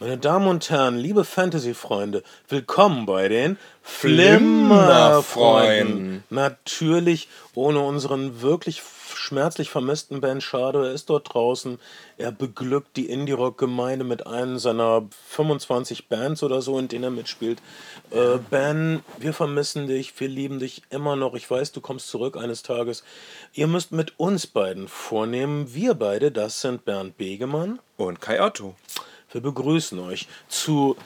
Meine Damen und Herren, liebe Fantasy-Freunde, willkommen bei den Flimmerfreunden. Natürlich ohne unseren wirklich schmerzlich vermissten Ben Shadow. Er ist dort draußen. Er beglückt die Indie-Rock-Gemeinde mit einem seiner 25 Bands oder so, in denen er mitspielt. Äh, ben, wir vermissen dich. Wir lieben dich immer noch. Ich weiß, du kommst zurück eines Tages. Ihr müsst mit uns beiden vornehmen. Wir beide, das sind Bernd Begemann. Und Kai Otto. Wir begrüßen euch zu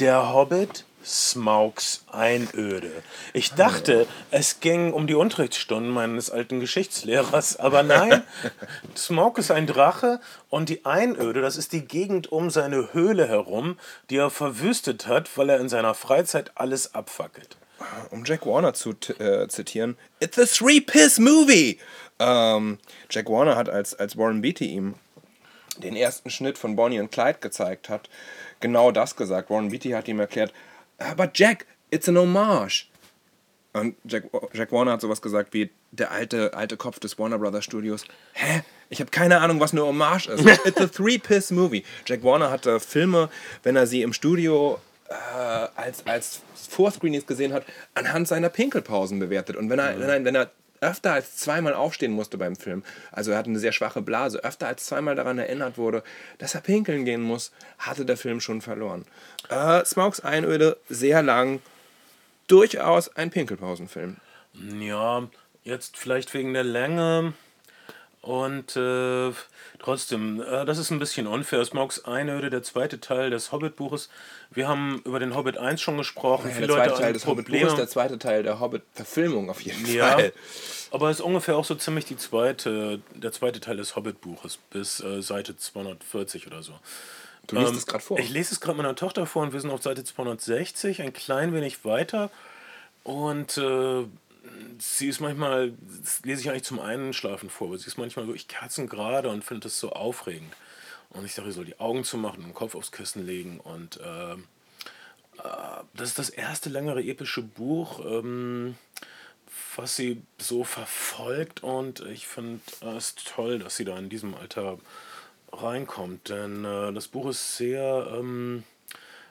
Der Hobbit Smaugs Einöde. Ich dachte, es ging um die Unterrichtsstunden meines alten Geschichtslehrers, aber nein, Smaug ist ein Drache und die Einöde, das ist die Gegend um seine Höhle herum, die er verwüstet hat, weil er in seiner Freizeit alles abfackelt. Um Jack Warner zu äh, zitieren, It's a three-piss-movie! Ähm, Jack Warner hat, als, als Warren Beatty ihm den ersten Schnitt von Bonnie und Clyde gezeigt hat, genau das gesagt. Warren Beatty hat ihm erklärt, aber Jack, it's an homage. Und Jack, Jack Warner hat sowas gesagt wie der alte, alte Kopf des Warner Brothers Studios. Hä? Ich habe keine Ahnung, was eine Hommage ist. It's a three-piss-movie. Jack Warner hatte Filme, wenn er sie im Studio äh, als, als Vorscreenies gesehen hat, anhand seiner Pinkelpausen bewertet. Und wenn er, mhm. wenn er, wenn er öfter als zweimal aufstehen musste beim Film, also er hatte eine sehr schwache Blase, öfter als zweimal daran erinnert wurde, dass er pinkeln gehen muss, hatte der Film schon verloren. Äh, Smokes Einöde, sehr lang, durchaus ein Pinkelpausenfilm. Ja, jetzt vielleicht wegen der Länge und äh, trotzdem, äh, das ist ein bisschen unfair. Smokes Einöde, der zweite Teil des Hobbit-Buches. Wir haben über den Hobbit 1 schon gesprochen. Ja, Viele der zweite Leute Teil des Hobbit-Buches, der zweite Teil der Hobbit-Verfilmung auf jeden ja, Fall. Aber es ist ungefähr auch so ziemlich die zweite, der zweite Teil des Hobbit-Buches bis äh, Seite 240 oder so. Du liest ähm, es gerade vor. Ich lese es gerade meiner Tochter vor und wir sind auf Seite 260, ein klein wenig weiter. Und äh, sie ist manchmal, das lese ich eigentlich zum Einschlafen vor, aber sie ist manchmal wirklich kerzengerade und findet das so aufregend. Und ich dachte, ich soll die Augen zumachen und den Kopf aufs Kissen legen. Und äh, äh, das ist das erste längere epische Buch, ähm, was sie so verfolgt. Und ich finde es toll, dass sie da in diesem Alter reinkommt. Denn äh, das Buch ist sehr... Ähm,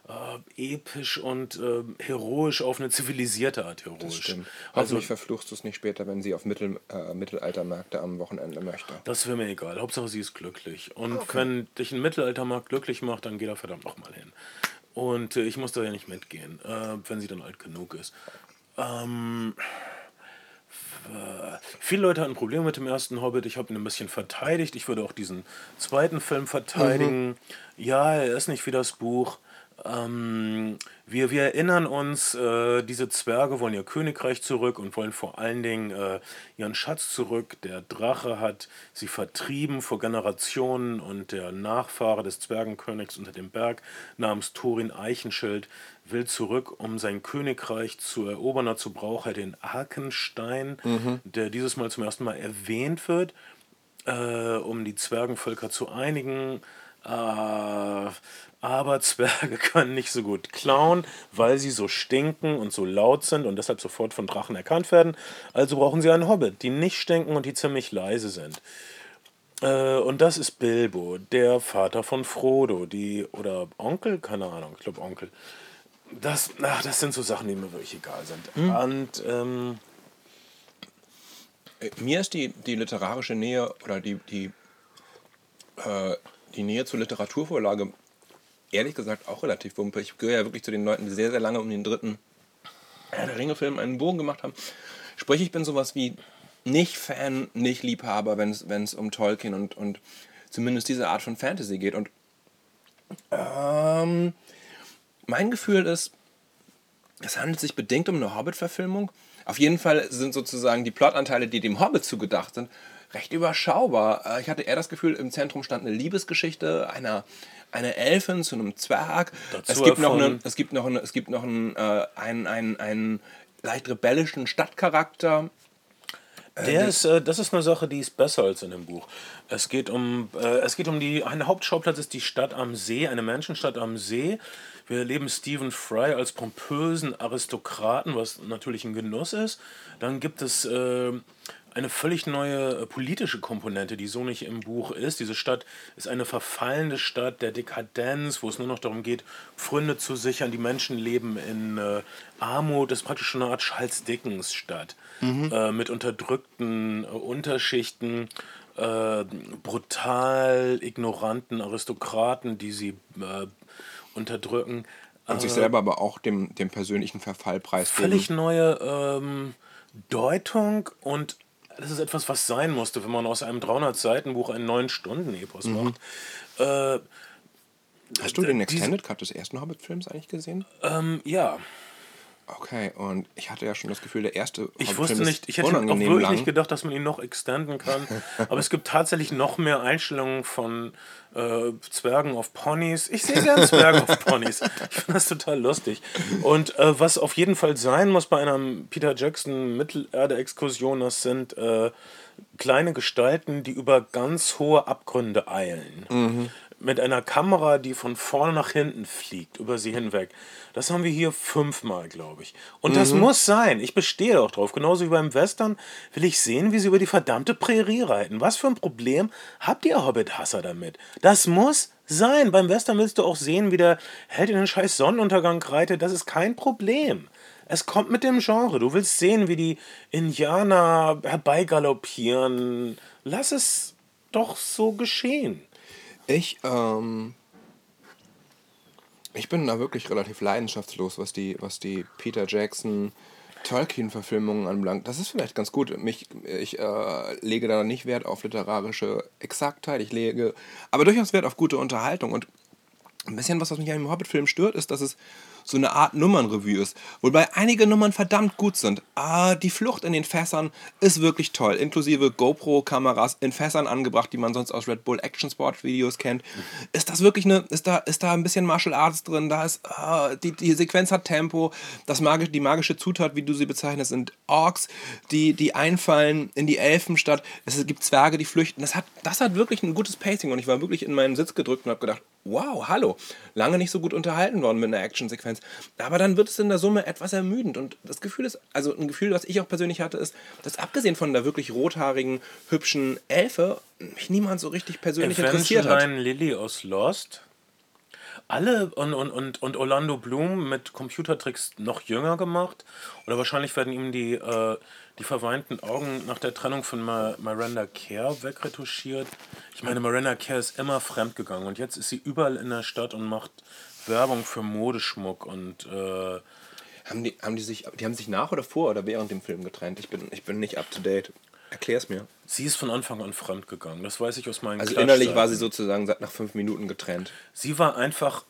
äh, episch und äh, heroisch auf eine zivilisierte Art heroisch. Das stimmt. Also, Hoffentlich verfluchst du es nicht später, wenn sie auf Mittel, äh, Mittelaltermärkte am Wochenende möchte. Das wäre mir egal. Hauptsache sie ist glücklich. Und okay. wenn dich ein Mittelaltermarkt glücklich macht, dann geh da verdammt nochmal hin. Und äh, ich muss da ja nicht mitgehen, äh, wenn sie dann alt genug ist. Ähm, viele Leute hatten Probleme mit dem ersten Hobbit. Ich habe ihn ein bisschen verteidigt. Ich würde auch diesen zweiten Film verteidigen. Mhm. Ja, er ist nicht wie das Buch. Ähm, wir, wir erinnern uns, äh, diese Zwerge wollen ihr Königreich zurück und wollen vor allen Dingen äh, ihren Schatz zurück. Der Drache hat sie vertrieben vor Generationen und der Nachfahre des Zwergenkönigs unter dem Berg namens Thorin Eichenschild will zurück, um sein Königreich zu erobern. Dazu braucht er den Arkenstein, mhm. der dieses Mal zum ersten Mal erwähnt wird, äh, um die Zwergenvölker zu einigen. Äh, aber Zwerge können nicht so gut klauen, weil sie so stinken und so laut sind und deshalb sofort von Drachen erkannt werden. Also brauchen sie einen Hobbit, die nicht stinken und die ziemlich leise sind. Äh, und das ist Bilbo, der Vater von Frodo, die oder Onkel, keine Ahnung, ich glaube Onkel. Das, ach, das sind so Sachen, die mir wirklich egal sind. Mhm. Und ähm, mir ist die, die literarische Nähe oder die, die, äh, die Nähe zur Literaturvorlage ehrlich gesagt auch relativ wumpe. Ich gehöre ja wirklich zu den Leuten, die sehr, sehr lange um den dritten Herr der Ringe-Film einen Bogen gemacht haben. Sprich, ich bin sowas wie nicht Fan, nicht Liebhaber, wenn es um Tolkien und, und zumindest diese Art von Fantasy geht. Und ähm, mein Gefühl ist, es handelt sich bedingt um eine Hobbit-Verfilmung. Auf jeden Fall sind sozusagen die Plotanteile, die dem Hobbit zugedacht sind, recht überschaubar. Äh, ich hatte eher das Gefühl, im Zentrum stand eine Liebesgeschichte einer eine Elfin zu einem Zwerg. es gibt, noch eine, es gibt noch, eine, es gibt noch einen, äh, einen, einen, einen leicht rebellischen Stadtcharakter. Äh, Der ist, äh, das ist eine Sache, die ist besser als in dem Buch. Es geht um, äh, es geht um die, ein Hauptschauplatz ist die Stadt am See, eine Menschenstadt am See. Wir erleben Stephen Fry als pompösen Aristokraten, was natürlich ein Genuss ist. Dann gibt es äh, eine völlig neue äh, politische Komponente, die so nicht im Buch ist. Diese Stadt ist eine verfallende Stadt der Dekadenz, wo es nur noch darum geht, Pfründe zu sichern. Die Menschen leben in äh, Armut. Das ist praktisch schon eine Art Charles Dickens-Stadt mhm. äh, mit unterdrückten äh, Unterschichten. Äh, brutal ignoranten Aristokraten, die sie äh, unterdrücken. Und sich selber aber auch dem, dem persönlichen Verfall preisgeben. Völlig neue ähm, Deutung und das ist etwas, was sein musste, wenn man aus einem 300-Seiten-Buch einen 9-Stunden-Epos mhm. macht. Äh, Hast du den Extended Cut des ersten Hobbit-Films eigentlich gesehen? Ähm, ja. Okay, und ich hatte ja schon das Gefühl, der erste Ich wusste nicht, ich hätte auch wirklich lang. nicht gedacht, dass man ihn noch extenden kann. Aber es gibt tatsächlich noch mehr Einstellungen von äh, Zwergen auf Ponys. Ich sehe gerne Zwerge auf Ponys. Ich finde das total lustig. Und äh, was auf jeden Fall sein muss bei einer Peter Jackson Mittelerde-Exkursion, das sind äh, kleine Gestalten, die über ganz hohe Abgründe eilen. Mhm mit einer Kamera, die von vorne nach hinten fliegt, über sie hinweg. Das haben wir hier fünfmal, glaube ich. Und mhm. das muss sein. Ich bestehe auch drauf. Genauso wie beim Western will ich sehen, wie sie über die verdammte Prärie reiten. Was für ein Problem habt ihr Hobbit-Hasser damit? Das muss sein. Beim Western willst du auch sehen, wie der Held in den scheiß Sonnenuntergang reitet. Das ist kein Problem. Es kommt mit dem Genre. Du willst sehen, wie die Indianer herbeigaloppieren. Lass es doch so geschehen. Ich, ähm, ich bin da wirklich relativ leidenschaftslos, was die, was die Peter Jackson Tolkien-Verfilmungen anbelangt. Das ist vielleicht ganz gut. Mich, ich äh, lege da nicht Wert auf literarische Exaktheit. Ich lege aber durchaus Wert auf gute Unterhaltung. Und ein bisschen was, was mich an dem Hobbit-Film stört, ist, dass es so eine Art Nummernrevue ist. Wobei einige Nummern verdammt gut sind. Ah, die Flucht in den Fässern ist wirklich toll. Inklusive GoPro-Kameras in Fässern angebracht, die man sonst aus Red Bull Action Sport Videos kennt. Ist das wirklich eine, ist da, ist da ein bisschen Martial Arts drin? Da ist, ah, die, die Sequenz hat Tempo. Das magisch, die magische Zutat, wie du sie bezeichnest, sind Orks, die, die einfallen in die Elfenstadt. Es gibt Zwerge, die flüchten. Das hat, das hat wirklich ein gutes Pacing und ich war wirklich in meinen Sitz gedrückt und habe gedacht, wow, hallo, lange nicht so gut unterhalten worden mit einer Actionsequenz. Aber dann wird es in der Summe etwas ermüdend. Und das Gefühl ist, also ein Gefühl, was ich auch persönlich hatte, ist, dass abgesehen von der wirklich rothaarigen, hübschen Elfe, mich niemand so richtig persönlich interessiert hat. Lily aus Lost. Alle und, und, und, und Orlando Bloom mit Computertricks noch jünger gemacht. Oder wahrscheinlich werden ihm die, äh, die verweinten Augen nach der Trennung von Miranda Kerr wegretuschiert. Ich meine, Miranda Kerr ist immer fremdgegangen und jetzt ist sie überall in der Stadt und macht Werbung für Modeschmuck und äh, haben die, haben die sich, die haben sich nach oder vor oder während dem Film getrennt? Ich bin, ich bin nicht up to date. Erklär's mir. Sie ist von Anfang an fremdgegangen. Das weiß ich aus meinen Also innerlich war sie sozusagen seit nach fünf Minuten getrennt. Sie war einfach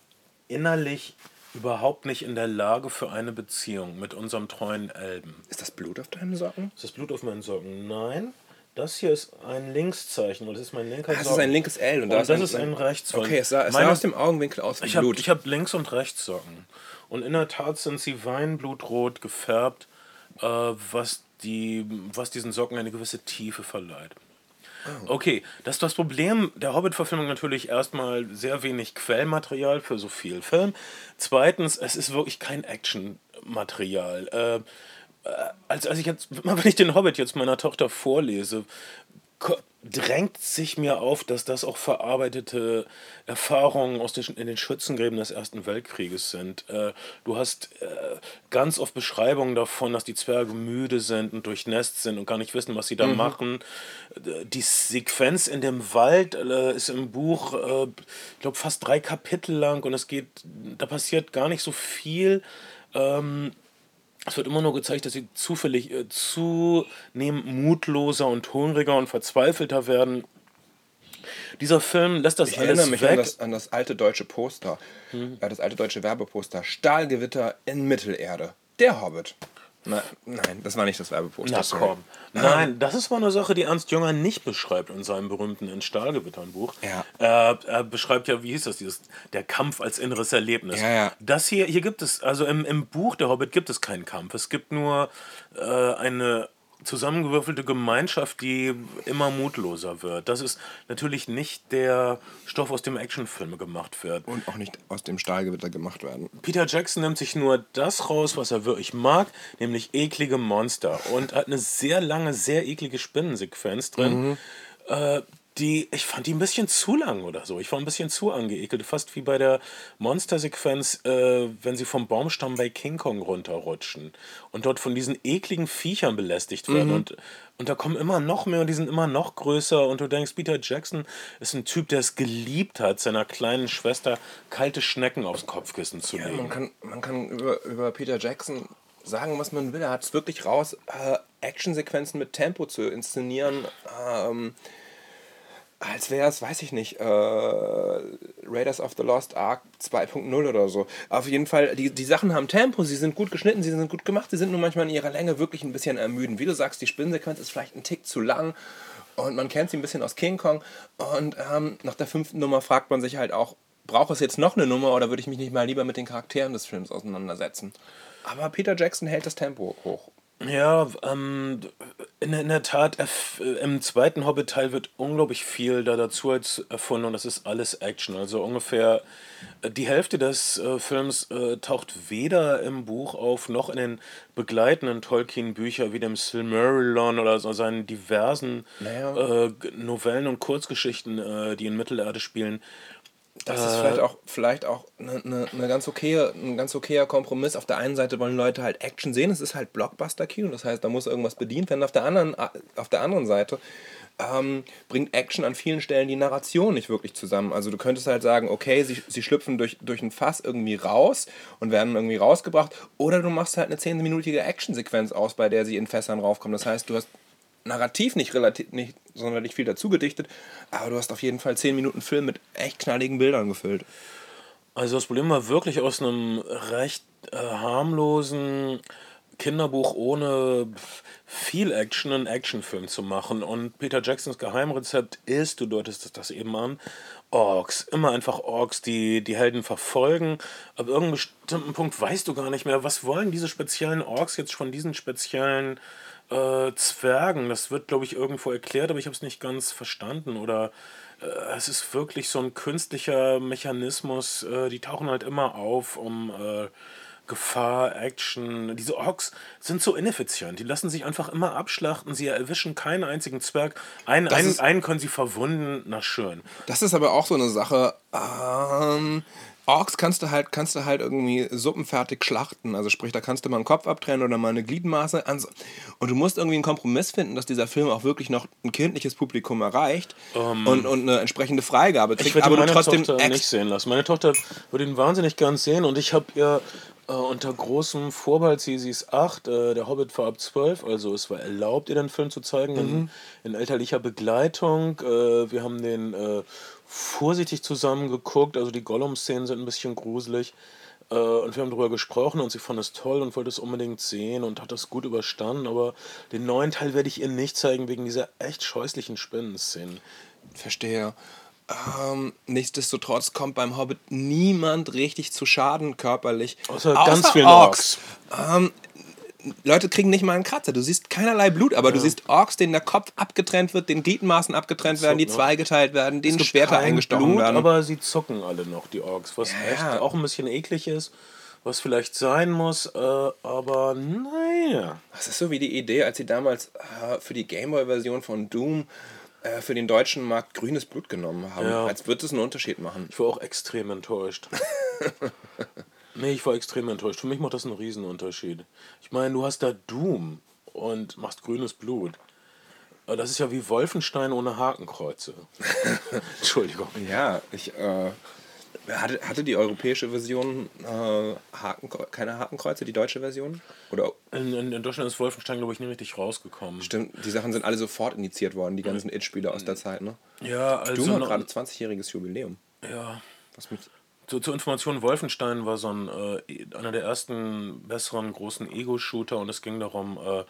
innerlich überhaupt nicht in der Lage für eine Beziehung mit unserem treuen Elben. Ist das Blut auf deinen Socken? Ist das Blut auf meinen Socken? Nein. Das hier ist ein Linkszeichen und das ist mein linker ah, Das ist ein linkes L und, und das, ist ein, ein Rechtssocken. Okay, es sah, es sah aus dem Augenwinkel aus wie ich Blut. Hab, ich habe Links- und Rechtssocken. Und in der Tat sind sie weinblutrot gefärbt, äh, was, die, was diesen Socken eine gewisse Tiefe verleiht. Oh. Okay, das ist das Problem der Hobbit-Verfilmung natürlich erstmal sehr wenig Quellmaterial für so viel Film. Zweitens, es ist wirklich kein Action-Material. Äh, äh als, als ich jetzt, wenn ich den Hobbit jetzt meiner Tochter vorlese, drängt sich mir auf, dass das auch verarbeitete Erfahrungen aus den, in den Schützengräben des Ersten Weltkrieges sind. Äh, du hast äh, ganz oft Beschreibungen davon, dass die Zwerge müde sind und durchnässt sind und gar nicht wissen, was sie da mhm. machen. Die Sequenz in dem Wald äh, ist im Buch, äh, ich glaube, fast drei Kapitel lang und es geht, da passiert gar nicht so viel. Ähm, es wird immer nur gezeigt, dass sie zufällig äh, zunehmend mutloser und hungriger und verzweifelter werden. Dieser Film lässt das ich alles erinnere mich weg. An, das, an das alte deutsche Poster, hm. das alte deutsche Werbeposter. Stahlgewitter in Mittelerde. Der Hobbit. Na, nein, das war nicht das Werbeposter. Na komm. Nein, das ist mal eine Sache, die Ernst Jünger nicht beschreibt in seinem berühmten In Stahlgewittern Buch. Ja. Er, er, beschreibt ja, wie hieß das, dieses, der Kampf als inneres Erlebnis. Ja, ja. Das hier, hier gibt es, also im, im Buch der Hobbit gibt es keinen Kampf. Es gibt nur äh, eine zusammengewürfelte Gemeinschaft, die immer mutloser wird. Das ist natürlich nicht der Stoff, aus dem Actionfilme gemacht wird. Und auch nicht aus dem Stahlgewitter gemacht werden. Peter Jackson nimmt sich nur das raus, was er wirklich mag, nämlich eklige Monster. Und hat eine sehr lange, sehr eklige Spinnensequenz drin. Mhm. Äh, die, ich fand die ein bisschen zu lang oder so. Ich war ein bisschen zu angeekelt. Fast wie bei der Monstersequenz, äh, wenn sie vom Baumstamm bei King Kong runterrutschen und dort von diesen ekligen Viechern belästigt werden. Mhm. Und, und da kommen immer noch mehr und die sind immer noch größer. Und du denkst, Peter Jackson ist ein Typ, der es geliebt hat, seiner kleinen Schwester kalte Schnecken aufs Kopfkissen zu ja, legen. Man kann, man kann über, über Peter Jackson sagen, was man will. Er hat es wirklich raus, äh, Actionsequenzen mit Tempo zu inszenieren. Ähm, als wäre es, weiß ich nicht, äh, Raiders of the Lost Ark 2.0 oder so. Auf jeden Fall, die, die Sachen haben Tempo, sie sind gut geschnitten, sie sind gut gemacht, sie sind nur manchmal in ihrer Länge wirklich ein bisschen ermüdend. Wie du sagst, die Spinnensequenz ist vielleicht ein Tick zu lang und man kennt sie ein bisschen aus King Kong. Und ähm, nach der fünften Nummer fragt man sich halt auch, braucht es jetzt noch eine Nummer oder würde ich mich nicht mal lieber mit den Charakteren des Films auseinandersetzen? Aber Peter Jackson hält das Tempo hoch. Ja, ähm, in, in, der Tat, im zweiten Hobbit-Teil wird unglaublich viel da dazu erfunden und das ist alles Action. Also ungefähr äh, die Hälfte des äh, Films äh, taucht weder im Buch auf noch in den begleitenden Tolkien-Büchern wie dem Silmarillion oder so seinen diversen naja. äh, Novellen und Kurzgeschichten, äh, die in Mittelerde spielen. Das ist vielleicht auch, vielleicht auch eine, eine, eine ganz okaye, ein ganz okayer Kompromiss. Auf der einen Seite wollen Leute halt Action sehen, es ist halt Blockbuster-Kino, das heißt, da muss irgendwas bedient werden. Auf der anderen, auf der anderen Seite ähm, bringt Action an vielen Stellen die Narration nicht wirklich zusammen. Also du könntest halt sagen, okay, sie, sie schlüpfen durch, durch ein Fass irgendwie raus und werden irgendwie rausgebracht. Oder du machst halt eine 10-minütige Actionsequenz aus, bei der sie in Fässern raufkommen. Das heißt, du hast narrativ nicht relativ nicht sonderlich viel dazu gedichtet, aber du hast auf jeden Fall 10 Minuten Film mit echt knalligen Bildern gefüllt. Also das Problem war wirklich aus einem recht äh, harmlosen Kinderbuch ohne viel Action einen Actionfilm zu machen. Und Peter Jacksons Geheimrezept ist, du deutest das eben an, Orks. Immer einfach Orks, die die Helden verfolgen. Ab irgendeinem bestimmten Punkt weißt du gar nicht mehr, was wollen diese speziellen Orks jetzt von diesen speziellen äh, Zwergen. Das wird, glaube ich, irgendwo erklärt, aber ich habe es nicht ganz verstanden. Oder äh, es ist wirklich so ein künstlicher Mechanismus. Äh, die tauchen halt immer auf, um äh, Gefahr, Action. Diese Orks sind so ineffizient. Die lassen sich einfach immer abschlachten. Sie erwischen keinen einzigen Zwerg. Einen, einen, einen können sie verwunden. Na schön. Das ist aber auch so eine Sache. Ähm, Orks kannst du halt, kannst du halt irgendwie suppenfertig schlachten. Also sprich, da kannst du mal einen Kopf abtrennen oder mal eine Gliedmaße. Und du musst irgendwie einen Kompromiss finden, dass dieser Film auch wirklich noch ein kindliches Publikum erreicht um, ähm, und, und eine entsprechende Freigabe kriegt. Ich würde aber meine trotzdem Tochter nicht sehen lassen. Meine Tochter würde ihn wahnsinnig gern sehen und ich habe ihr äh, unter großem Vorbehalt, sie, sie ist acht, äh, der Hobbit war ab zwölf, also es war erlaubt, ihr den Film zu zeigen mhm. in, in elterlicher Begleitung. Äh, wir haben den äh, vorsichtig zusammengeguckt. Also die Gollum-Szenen sind ein bisschen gruselig. Äh, und wir haben darüber gesprochen und sie fand es toll und wollte es unbedingt sehen und hat das gut überstanden. Aber den neuen Teil werde ich ihr nicht zeigen wegen dieser echt scheußlichen Spinnenszenen. Verstehe. Ähm, nichtsdestotrotz kommt beim Hobbit niemand richtig zu Schaden körperlich. Außer, außer ganz vielen Orks. Orks. Ähm, Leute kriegen nicht mal einen Kratzer. Du siehst keinerlei Blut, aber ja. du siehst Orks, denen der Kopf abgetrennt wird, den Gliedmaßen abgetrennt werden, die ne? zweigeteilt werden, denen Schwerter eingestochen Blut, werden. Aber sie zucken alle noch, die Orks, was ja. echt auch ein bisschen eklig ist. Was vielleicht sein muss, äh, aber naja. Das ist so wie die Idee, als sie damals äh, für die Gameboy-Version von Doom äh, für den deutschen Markt grünes Blut genommen haben. Ja. Als würde es einen Unterschied machen. Ich war auch extrem enttäuscht. Nee, ich war extrem enttäuscht. Für mich macht das einen Riesenunterschied. Ich meine, du hast da Doom und machst grünes Blut. Das ist ja wie Wolfenstein ohne Hakenkreuze. Entschuldigung. Ja, ich äh, hatte, hatte die europäische Version äh, Haken, keine Hakenkreuze, die deutsche Version? Oder? In, in, in Deutschland ist Wolfenstein, glaube ich, nicht richtig rausgekommen. Stimmt, die Sachen sind alle sofort initiiert worden, die ganzen It-Spiele aus der Zeit, ne? Ja, also. Doom hat gerade 20-jähriges Jubiläum. Ja. Was mich so, zur Information, Wolfenstein war so ein, äh, einer der ersten besseren großen Ego-Shooter und es ging darum, äh,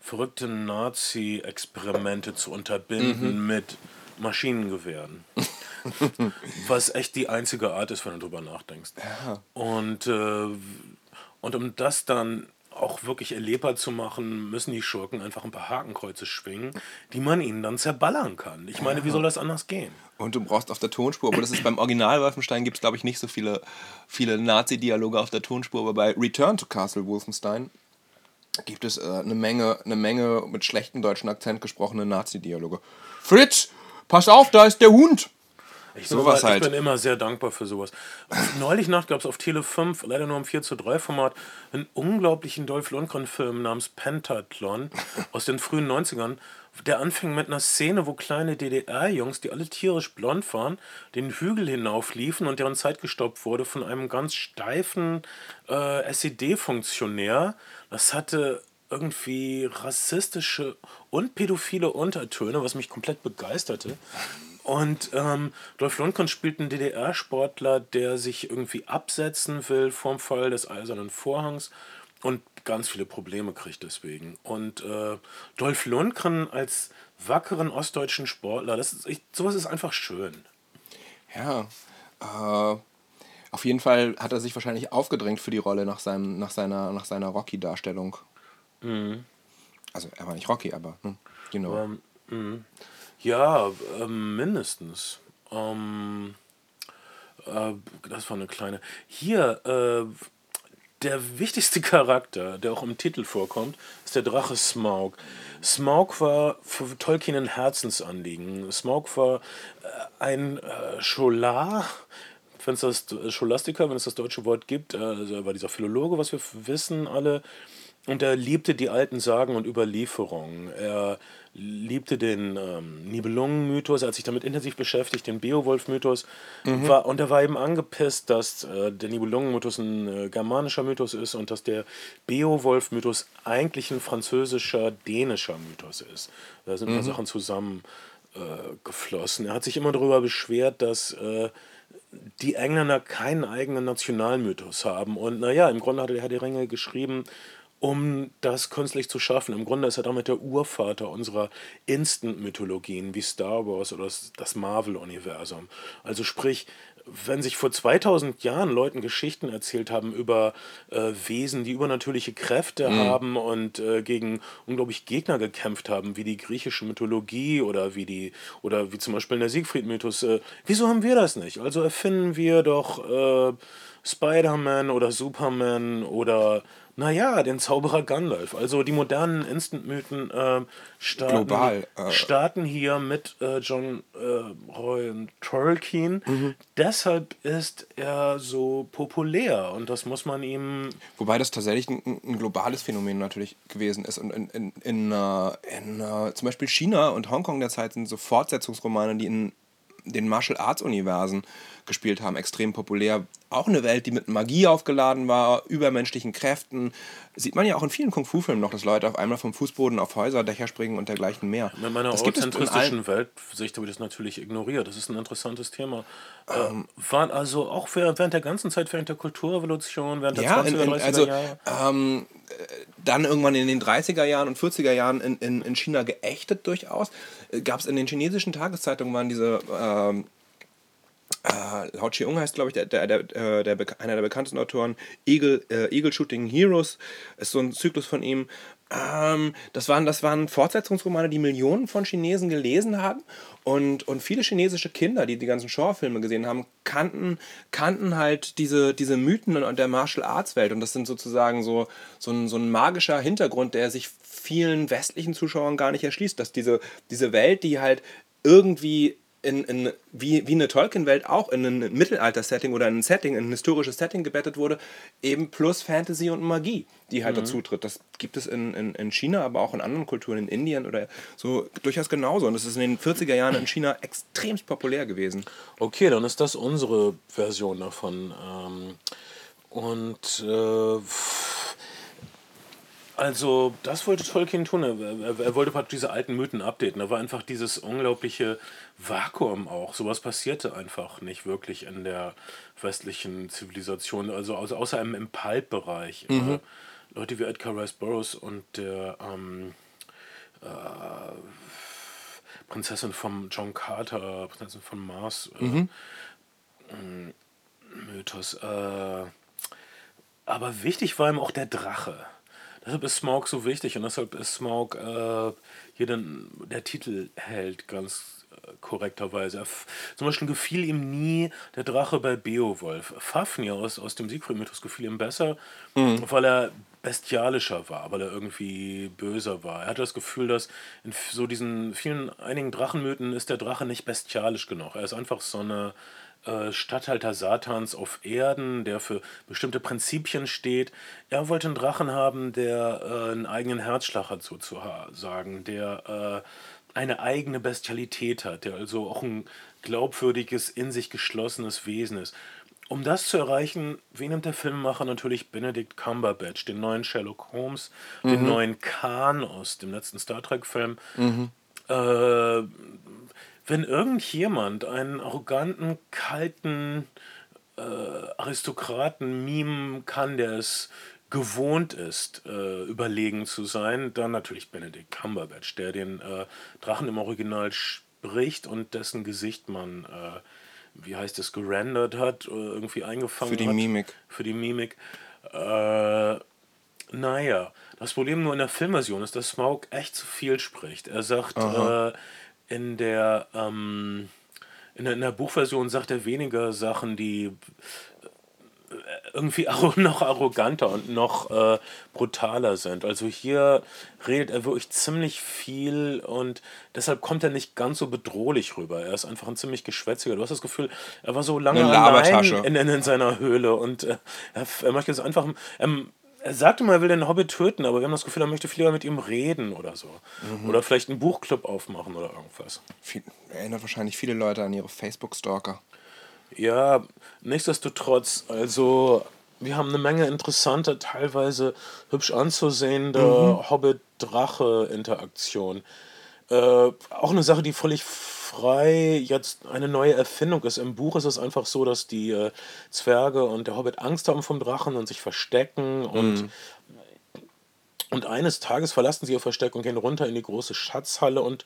verrückte Nazi-Experimente zu unterbinden mhm. mit Maschinengewehren. Was echt die einzige Art ist, wenn du drüber nachdenkst. Ja. Und, äh, und um das dann auch wirklich erlebbar zu machen, müssen die Schurken einfach ein paar Hakenkreuze schwingen, die man ihnen dann zerballern kann. Ich meine, wie soll das anders gehen? Und du brauchst auf der Tonspur, aber das ist beim Original Wolfenstein gibt es, glaube ich, nicht so viele, viele Nazi-Dialoge auf der Tonspur, aber bei Return to Castle Wolfenstein gibt es äh, eine, Menge, eine Menge mit schlechtem deutschen Akzent gesprochene Nazi-Dialoge. Fritz, pass auf, da ist der Hund! Ich bin, sowas halt. ich bin immer sehr dankbar für sowas. Neulich Nacht gab es auf Tele 5, leider nur im 4 zu 3 Format, einen unglaublichen Dolph Lundgren-Film namens Pentathlon aus den frühen 90ern, der anfing mit einer Szene, wo kleine DDR-Jungs, die alle tierisch blond waren, den Hügel hinaufliefen und deren Zeit gestoppt wurde von einem ganz steifen äh, SED-Funktionär. Das hatte irgendwie rassistische und pädophile Untertöne, was mich komplett begeisterte. Und ähm, Dolph Lundgren spielt einen DDR-Sportler, der sich irgendwie absetzen will vom Fall des Eisernen Vorhangs und ganz viele Probleme kriegt deswegen. Und äh, Dolph Lundgren als wackeren ostdeutschen Sportler, das ist, ich, sowas ist einfach schön. Ja, äh, auf jeden Fall hat er sich wahrscheinlich aufgedrängt für die Rolle nach, seinem, nach seiner, nach seiner Rocky-Darstellung. Mhm. Also er war nicht Rocky, aber hm, you know. Um, ähm, ja, äh, mindestens. Ähm, äh, das war eine kleine. Hier, äh, der wichtigste Charakter, der auch im Titel vorkommt, ist der Drache Smaug. Smaug war für Tolkien ein Herzensanliegen. Smaug war äh, ein äh, Scholar, wenn es das äh, Scholastiker, wenn es das deutsche Wort gibt, also er war dieser Philologe, was wir wissen alle. Und er liebte die alten Sagen und Überlieferungen. Er liebte den ähm, Nibelungen-Mythos, er hat sich damit intensiv beschäftigt, den Beowulf-Mythos. Mhm. und er war eben angepisst, dass äh, der Nibelungen-Mythos ein äh, germanischer Mythos ist und dass der Beowulf-Mythos eigentlich ein französischer, dänischer Mythos ist. Da sind mhm. Sachen zusammengeflossen. Äh, er hat sich immer darüber beschwert, dass äh, die Engländer keinen eigenen Nationalmythos haben. Und naja, im Grunde hatte der Herr die Ringe geschrieben, um das künstlich zu schaffen. Im Grunde ist er damit der Urvater unserer Instant-Mythologien wie Star Wars oder das Marvel-Universum. Also sprich, wenn sich vor 2000 Jahren Leuten Geschichten erzählt haben über äh, Wesen, die übernatürliche Kräfte mhm. haben und äh, gegen unglaublich Gegner gekämpft haben, wie die griechische Mythologie oder wie die oder wie zum Beispiel der Siegfried-Mythos, äh, wieso haben wir das nicht? Also erfinden wir doch äh, Spider-Man oder Superman oder naja, den Zauberer Gandalf. Also die modernen Instant-Mythen äh, starten, äh. starten hier mit äh, John äh, Roy Tolkien. Mhm. Deshalb ist er so populär und das muss man ihm. Wobei das tatsächlich ein, ein globales Phänomen natürlich gewesen ist. Und in, in, in, äh, in, in äh, zum Beispiel China und Hongkong derzeit sind so Fortsetzungsromane, die in den Martial Arts Universen gespielt haben, extrem populär. Auch eine Welt, die mit Magie aufgeladen war, übermenschlichen Kräften. Sieht man ja auch in vielen Kung-Fu-Filmen noch, dass Leute auf einmal vom Fußboden auf Häuser, Dächer springen und dergleichen mehr. In meiner das eurozentristischen Weltsicht habe ich das natürlich ignoriert. Das ist ein interessantes Thema. Ähm, waren also auch während der ganzen Zeit, während der Kulturrevolution, während der ja, 20er, in, in, 30er also, Jahre? Ähm, dann irgendwann in den 30er Jahren und 40er Jahren in, in, in China geächtet durchaus. Äh, Gab es in den chinesischen Tageszeitungen waren diese ähm, äh, Lao Chiung heißt, glaube ich, der, der, der, äh, der, einer der bekanntesten Autoren. Eagle, äh, Eagle Shooting Heroes ist so ein Zyklus von ihm. Ähm, das, waren, das waren Fortsetzungsromane, die Millionen von Chinesen gelesen haben. Und, und viele chinesische Kinder, die die ganzen Shaw-Filme gesehen haben, kannten, kannten halt diese, diese Mythen der Martial Arts-Welt. Und das sind sozusagen so, so, ein, so ein magischer Hintergrund, der sich vielen westlichen Zuschauern gar nicht erschließt. Dass diese, diese Welt, die halt irgendwie in, in, wie, wie eine Tolkien-Welt auch in ein Mittelalter-Setting oder in ein Setting, in ein historisches Setting gebettet wurde, eben plus Fantasy und Magie, die halt mhm. dazu tritt. Das gibt es in, in, in China, aber auch in anderen Kulturen, in Indien oder so durchaus genauso. Und das ist in den 40er Jahren in China extremst populär gewesen. Okay, dann ist das unsere Version davon. Ähm, und äh, also, das wollte Tolkien tun. Er, er, wollte praktisch diese alten Mythen updaten. Da war einfach dieses unglaubliche Vakuum auch. Sowas passierte einfach nicht wirklich in der westlichen Zivilisation. Also, also außer im, im Pulp-Bereich. Mhm. Äh, Leute wie Edgar Rice Burroughs und der ähm, äh, Prinzessin von John Carter, Prinzessin von Mars, äh, mhm. Mythos. Äh, aber wichtig war ihm auch der Drache. Deshalb ist Smaug so wichtig und deshalb ist Smaug äh, hier dann der Titelheld ganz äh, korrekterweise. Zum Beispiel gefiel ihm nie der Drache bei Beowulf. Fafnir aus, aus dem Siegfried-Mythos gefiel ihm besser, weil er bestialischer war, weil er irgendwie böser war. Er hatte das Gefühl, dass in so diesen vielen, einigen Drachenmythen ist der Drache nicht bestialisch genug. Er ist einfach so eine äh, Statthalter Satans auf Erden, der für bestimmte Prinzipien steht. Er wollte einen Drachen haben, der äh, einen eigenen Herzschlag hat, sozusagen, der äh, eine eigene Bestialität hat, der also auch ein glaubwürdiges, in sich geschlossenes Wesen ist. Um das zu erreichen, wen nimmt der Filmemacher natürlich Benedict Cumberbatch, den neuen Sherlock Holmes, den neuen Khan aus dem letzten Star Trek-Film. Äh, wenn irgendjemand einen arroganten, kalten äh, Aristokraten mimen kann, der es gewohnt ist, äh, überlegen zu sein, dann natürlich Benedict Cumberbatch, der den äh, Drachen im Original spricht und dessen Gesicht man, äh, wie heißt es, gerendert hat, äh, irgendwie eingefangen Für die hat. Mimik. Für die Mimik. Äh, naja, das Problem nur in der Filmversion ist, dass Smaug echt zu viel spricht. Er sagt äh, in der ähm, in der, in der Buchversion sagt er weniger Sachen, die äh, irgendwie arro- noch arroganter und noch äh, brutaler sind. Also hier redet er wirklich ziemlich viel und deshalb kommt er nicht ganz so bedrohlich rüber. Er ist einfach ein ziemlich geschwätziger. Du hast das Gefühl, er war so lange allein in, in, in seiner Höhle und äh, er, er möchte es einfach. Ähm, er sagte mal, er will den Hobbit töten, aber wir haben das Gefühl, er möchte viel lieber mit ihm reden oder so. Oder vielleicht einen Buchclub aufmachen oder irgendwas. Viel, erinnert wahrscheinlich viele Leute an ihre Facebook-Stalker. Ja, nichtsdestotrotz, also wir haben eine Menge interessanter, teilweise hübsch anzusehender Hobbit-Drache-Interaktion. Äh, auch eine Sache, die völlig frei jetzt eine neue Erfindung ist. Im Buch ist es einfach so, dass die äh, Zwerge und der Hobbit Angst haben vom Drachen und sich verstecken und und eines Tages verlassen sie ihr Versteck und gehen runter in die große Schatzhalle und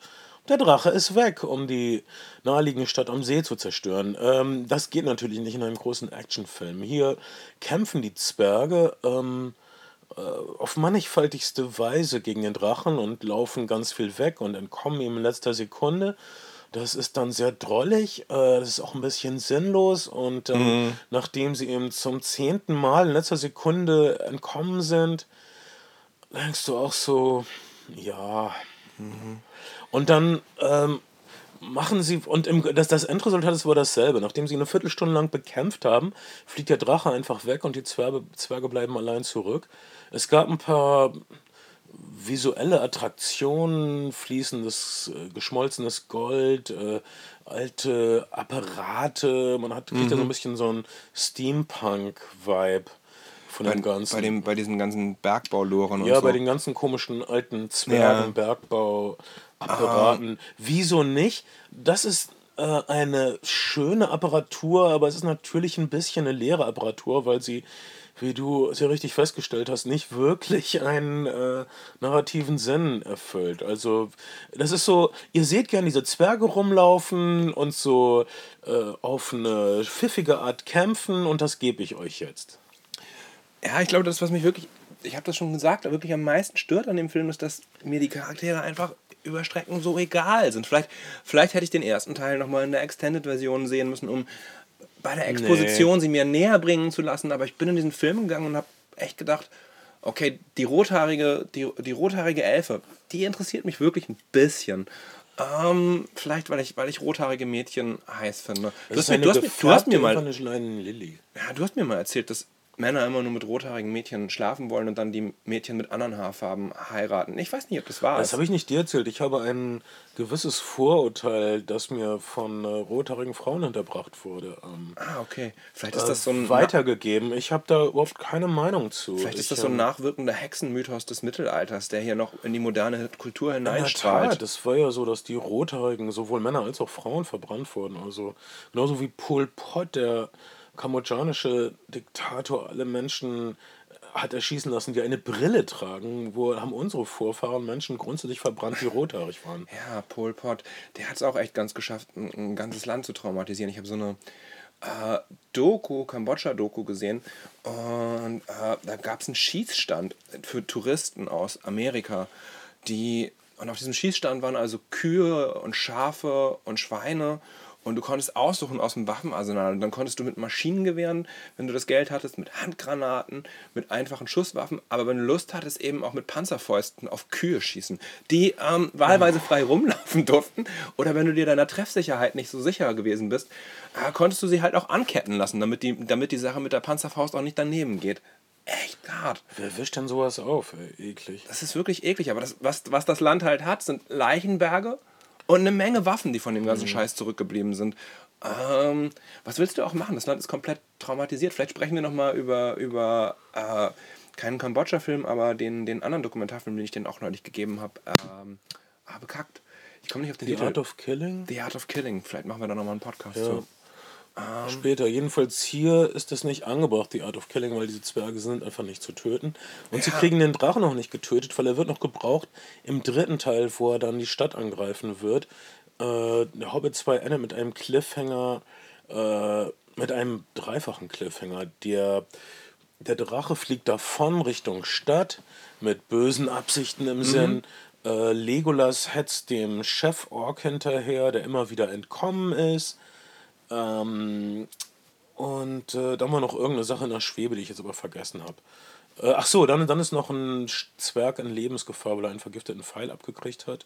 der Drache ist weg, um die naheliegende Stadt am See zu zerstören. Ähm, das geht natürlich nicht in einem großen Actionfilm. Hier kämpfen die Zwerge ähm, äh, auf mannigfaltigste Weise gegen den Drachen und laufen ganz viel weg und entkommen ihm in letzter Sekunde. Das ist dann sehr drollig, äh, das ist auch ein bisschen sinnlos und ähm, nachdem sie ihm zum zehnten Mal in letzter Sekunde entkommen sind, denkst du auch so, ja. Und dann ähm, machen sie, und im, das, das Endresultat ist aber dasselbe. Nachdem sie eine Viertelstunde lang bekämpft haben, fliegt der Drache einfach weg und die Zwerge, Zwerge bleiben allein zurück. Es gab ein paar visuelle Attraktionen, fließendes, äh, geschmolzenes Gold, äh, alte Apparate. Man hat, kriegt ja so ein bisschen so einen Steampunk-Vibe von Bei, dem Ganzen. bei, dem, bei diesen ganzen Bergbauloren und Ja, so. bei den ganzen komischen alten Zwergen, Bergbauapparaten. Wieso nicht? Das ist äh, eine schöne Apparatur, aber es ist natürlich ein bisschen eine leere Apparatur, weil sie, wie du ja richtig festgestellt hast, nicht wirklich einen äh, narrativen Sinn erfüllt. Also, das ist so, ihr seht gern diese Zwerge rumlaufen und so äh, auf eine pfiffige Art kämpfen und das gebe ich euch jetzt. Ja, ich glaube, das, was mich wirklich, ich habe das schon gesagt, wirklich am meisten stört an dem Film, ist, dass mir die Charaktere einfach über Strecken so egal sind. Vielleicht, vielleicht hätte ich den ersten Teil nochmal in der Extended-Version sehen müssen, um bei der Exposition sie mir näher bringen zu lassen. Aber ich bin in diesen Film gegangen und habe echt gedacht, okay, die rothaarige, die, die rothaarige Elfe, die interessiert mich wirklich ein bisschen. Ähm, vielleicht, weil ich, weil ich rothaarige Mädchen heiß finde. Du hast, mir, du, hast mir, du, hast mir mal, von der kleinen Lilly. ja, du hast mir mal erzählt, dass Männer immer nur mit rothaarigen Mädchen schlafen wollen und dann die Mädchen mit anderen Haarfarben heiraten. Ich weiß nicht, ob das wahr Das ist. habe ich nicht dir erzählt. Ich habe ein gewisses Vorurteil, das mir von äh, rothaarigen Frauen hinterbracht wurde, ähm, Ah, okay. Vielleicht ist das so ein, weitergegeben. Ich habe da überhaupt keine Meinung zu. vielleicht ist ich, das so ein ähm, nachwirkender Hexenmythos des Mittelalters, der hier noch in die moderne Kultur in der hineinstrahlt. Tat, es war ja so, dass die Rothaarigen sowohl Männer als auch Frauen verbrannt wurden. Also genauso wie Pol Pot, der kambodschanische Diktator, alle Menschen hat erschießen lassen, die eine Brille tragen. Wo haben unsere Vorfahren Menschen grundsätzlich verbrannt, die rothaarig waren? Ja, Pol Pot, der hat es auch echt ganz geschafft, ein, ein ganzes Land zu traumatisieren. Ich habe so eine äh, Doku, Kambodscha-Doku gesehen und äh, da gab es einen Schießstand für Touristen aus Amerika, die und auf diesem Schießstand waren also Kühe und Schafe und Schweine und du konntest aussuchen aus dem Waffenarsenal. Und dann konntest du mit Maschinengewehren, wenn du das Geld hattest, mit Handgranaten, mit einfachen Schusswaffen, aber wenn du Lust hattest, eben auch mit Panzerfäusten auf Kühe schießen, die ähm, wahlweise frei rumlaufen durften. Oder wenn du dir deiner Treffsicherheit nicht so sicher gewesen bist, äh, konntest du sie halt auch anketten lassen, damit die, damit die Sache mit der Panzerfaust auch nicht daneben geht echt hart. Wer wischt denn sowas auf? Ey, eklig. Das ist wirklich eklig. Aber das, was, was das Land halt hat, sind Leichenberge und eine Menge Waffen, die von dem ganzen mhm. Scheiß zurückgeblieben sind. Ähm, was willst du auch machen? Das Land ist komplett traumatisiert. Vielleicht sprechen wir nochmal über, über äh, keinen Kambodscha-Film, aber den, den anderen Dokumentarfilm, den ich denen auch neulich gegeben habe. Ähm, ah, bekackt. Ich komme nicht auf den The Titel. The Art of Killing? The Art of Killing. Vielleicht machen wir da nochmal einen Podcast ja. zu. Ähm, Später. Jedenfalls hier ist das nicht angebracht, die Art of Killing, weil diese Zwerge sind einfach nicht zu töten. Und ja. sie kriegen den Drachen noch nicht getötet, weil er wird noch gebraucht im dritten Teil, wo er dann die Stadt angreifen wird. Äh, der Hobbit 2 endet mit einem Cliffhanger, äh, mit einem dreifachen Cliffhanger. Der, der Drache fliegt davon Richtung Stadt mit bösen Absichten im mhm. Sinn. Äh, Legolas hetzt dem Chef-Ork hinterher, der immer wieder entkommen ist. Ähm, und äh, dann war noch irgendeine Sache in der Schwebe, die ich jetzt aber vergessen habe. Äh, ach so, dann, dann ist noch ein Zwerg in Lebensgefahr, weil er einen vergifteten Pfeil abgekriegt hat.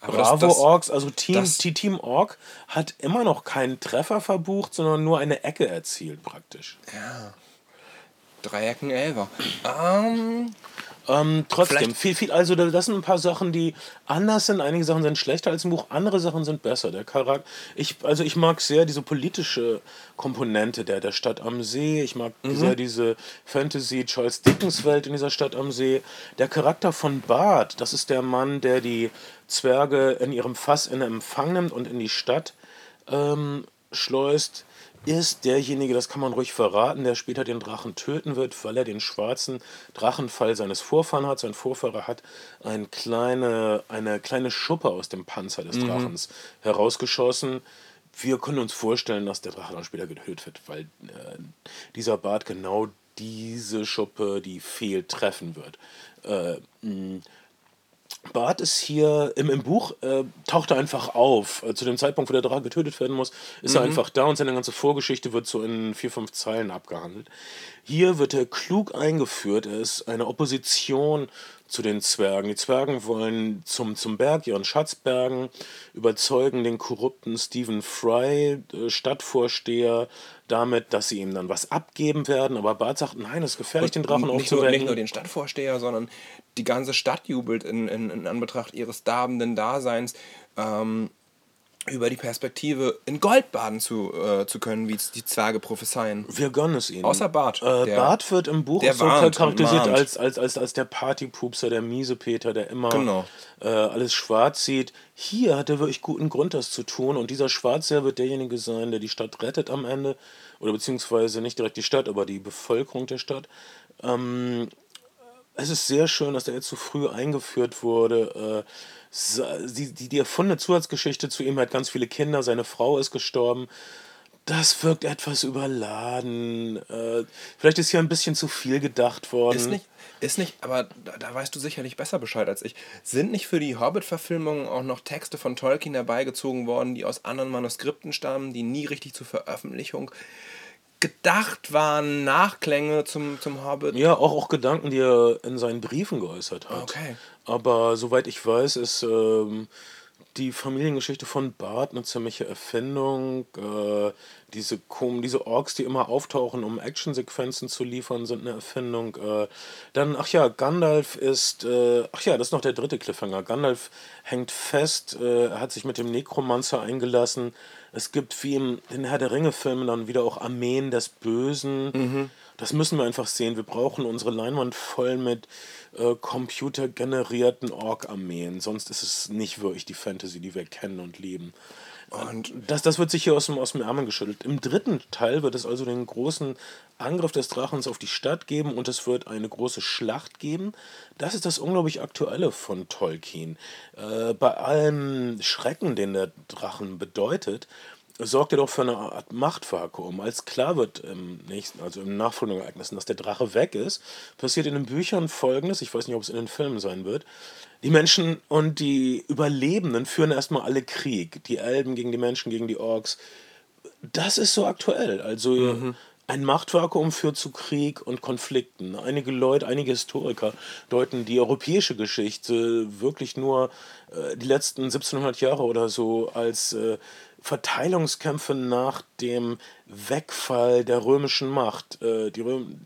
Aber Bravo das, das, Orks, also Team, das, Team Ork hat immer noch keinen Treffer verbucht, sondern nur eine Ecke erzielt praktisch. Ja. Dreiecken Elfer. Ähm, ähm, trotzdem, viel, viel, also das sind ein paar Sachen, die anders sind. Einige Sachen sind schlechter als im Buch, andere Sachen sind besser. Der Charakter, ich, also ich mag sehr diese politische Komponente der, der Stadt am See. Ich mag mhm. sehr diese Fantasy Charles Dickens Welt in dieser Stadt am See. Der Charakter von Bart, das ist der Mann, der die Zwerge in ihrem Fass in Empfang nimmt und in die Stadt ähm, schleust ist derjenige, das kann man ruhig verraten, der später den Drachen töten wird, weil er den schwarzen Drachenfall seines Vorfahren hat. Sein Vorfahrer hat ein kleine, eine kleine Schuppe aus dem Panzer des mhm. Drachens mhm. herausgeschossen. Wir können uns vorstellen, dass der Drache dann später getötet wird, weil äh, dieser Bart genau diese Schuppe, die fehlt, treffen wird. Äh, Bart ist hier im, im Buch, äh, taucht er einfach auf. Äh, zu dem Zeitpunkt, wo der Drache getötet werden muss, ist mhm. er einfach da und seine ganze Vorgeschichte wird so in vier, fünf Zeilen abgehandelt. Hier wird er klug eingeführt. Er ist eine Opposition zu den Zwergen. Die Zwergen wollen zum, zum Berg ihren Schatz bergen, überzeugen den korrupten Stephen Fry, äh, Stadtvorsteher, damit, dass sie ihm dann was abgeben werden. Aber Bart sagt, nein, es ist gefährlich, den Drachen nicht aufzuwecken. Nicht nur den Stadtvorsteher, sondern die ganze Stadt jubelt in, in, in Anbetracht ihres darbenden Daseins. Ähm, über die Perspektive in Gold baden zu, äh, zu können, wie die Zwerge prophezeien. Wir gönnen es ihnen. Außer Bart. Äh, der, Bart wird im Buch so charakterisiert als, als, als, als der Partypupser, der Miesepeter, der immer genau. äh, alles schwarz sieht. Hier hat er wirklich guten Grund, das zu tun. Und dieser Schwarzherr wird derjenige sein, der die Stadt rettet am Ende. Oder beziehungsweise nicht direkt die Stadt, aber die Bevölkerung der Stadt. Ähm, es ist sehr schön, dass er jetzt so früh eingeführt wurde. Die, die, die erfundene Zusatzgeschichte zu ihm hat ganz viele Kinder, seine Frau ist gestorben. Das wirkt etwas überladen. Äh, vielleicht ist hier ein bisschen zu viel gedacht worden. Ist nicht, ist nicht aber da, da, weißt du sicherlich besser Bescheid als ich. Sind nicht für die Hobbit-Verfilmung auch noch Texte von Tolkien herbeigezogen worden, die aus anderen Manuskripten stammen, die nie richtig zur Veröffentlichung gedacht waren Nachklänge zum, zum Hobbit. Ja, auch, auch Gedanken, die er in seinen Briefen geäußert hat. Okay. Aber soweit ich weiß, ist ähm, die Familiengeschichte von Bart eine ziemliche Erfindung. Äh, diese, diese Orks, die immer auftauchen, um Actionsequenzen zu liefern, sind eine Erfindung. Äh, dann, ach ja, Gandalf ist, äh, ach ja, das ist noch der dritte Cliffhanger. Gandalf hängt fest, äh, hat sich mit dem Nekromancer eingelassen es gibt wie in den Herr der Ringe-Filmen dann wieder auch Armeen des Bösen. Mhm. Das müssen wir einfach sehen. Wir brauchen unsere Leinwand voll mit äh, computergenerierten Ork-Armeen. Sonst ist es nicht wirklich die Fantasy, die wir kennen und lieben. Und das, das wird sich hier aus dem, aus dem Ärmel geschüttelt. Im dritten Teil wird es also den großen Angriff des Drachens auf die Stadt geben und es wird eine große Schlacht geben. Das ist das unglaublich Aktuelle von Tolkien. Äh, bei allem Schrecken, den der Drachen bedeutet, sorgt er doch für eine Art Machtvakuum. Als klar wird im nächsten, also im nachfolgenden Ereignissen, dass der Drache weg ist, passiert in den Büchern folgendes, ich weiß nicht, ob es in den Filmen sein wird. Die Menschen und die Überlebenden führen erstmal alle Krieg. Die Elben gegen die Menschen, gegen die Orks. Das ist so aktuell. Also mhm. ein Machtvakuum führt zu Krieg und Konflikten. Einige Leute, einige Historiker deuten die europäische Geschichte wirklich nur äh, die letzten 1700 Jahre oder so als äh, Verteilungskämpfe nach dem Wegfall der römischen Macht. Äh, Röm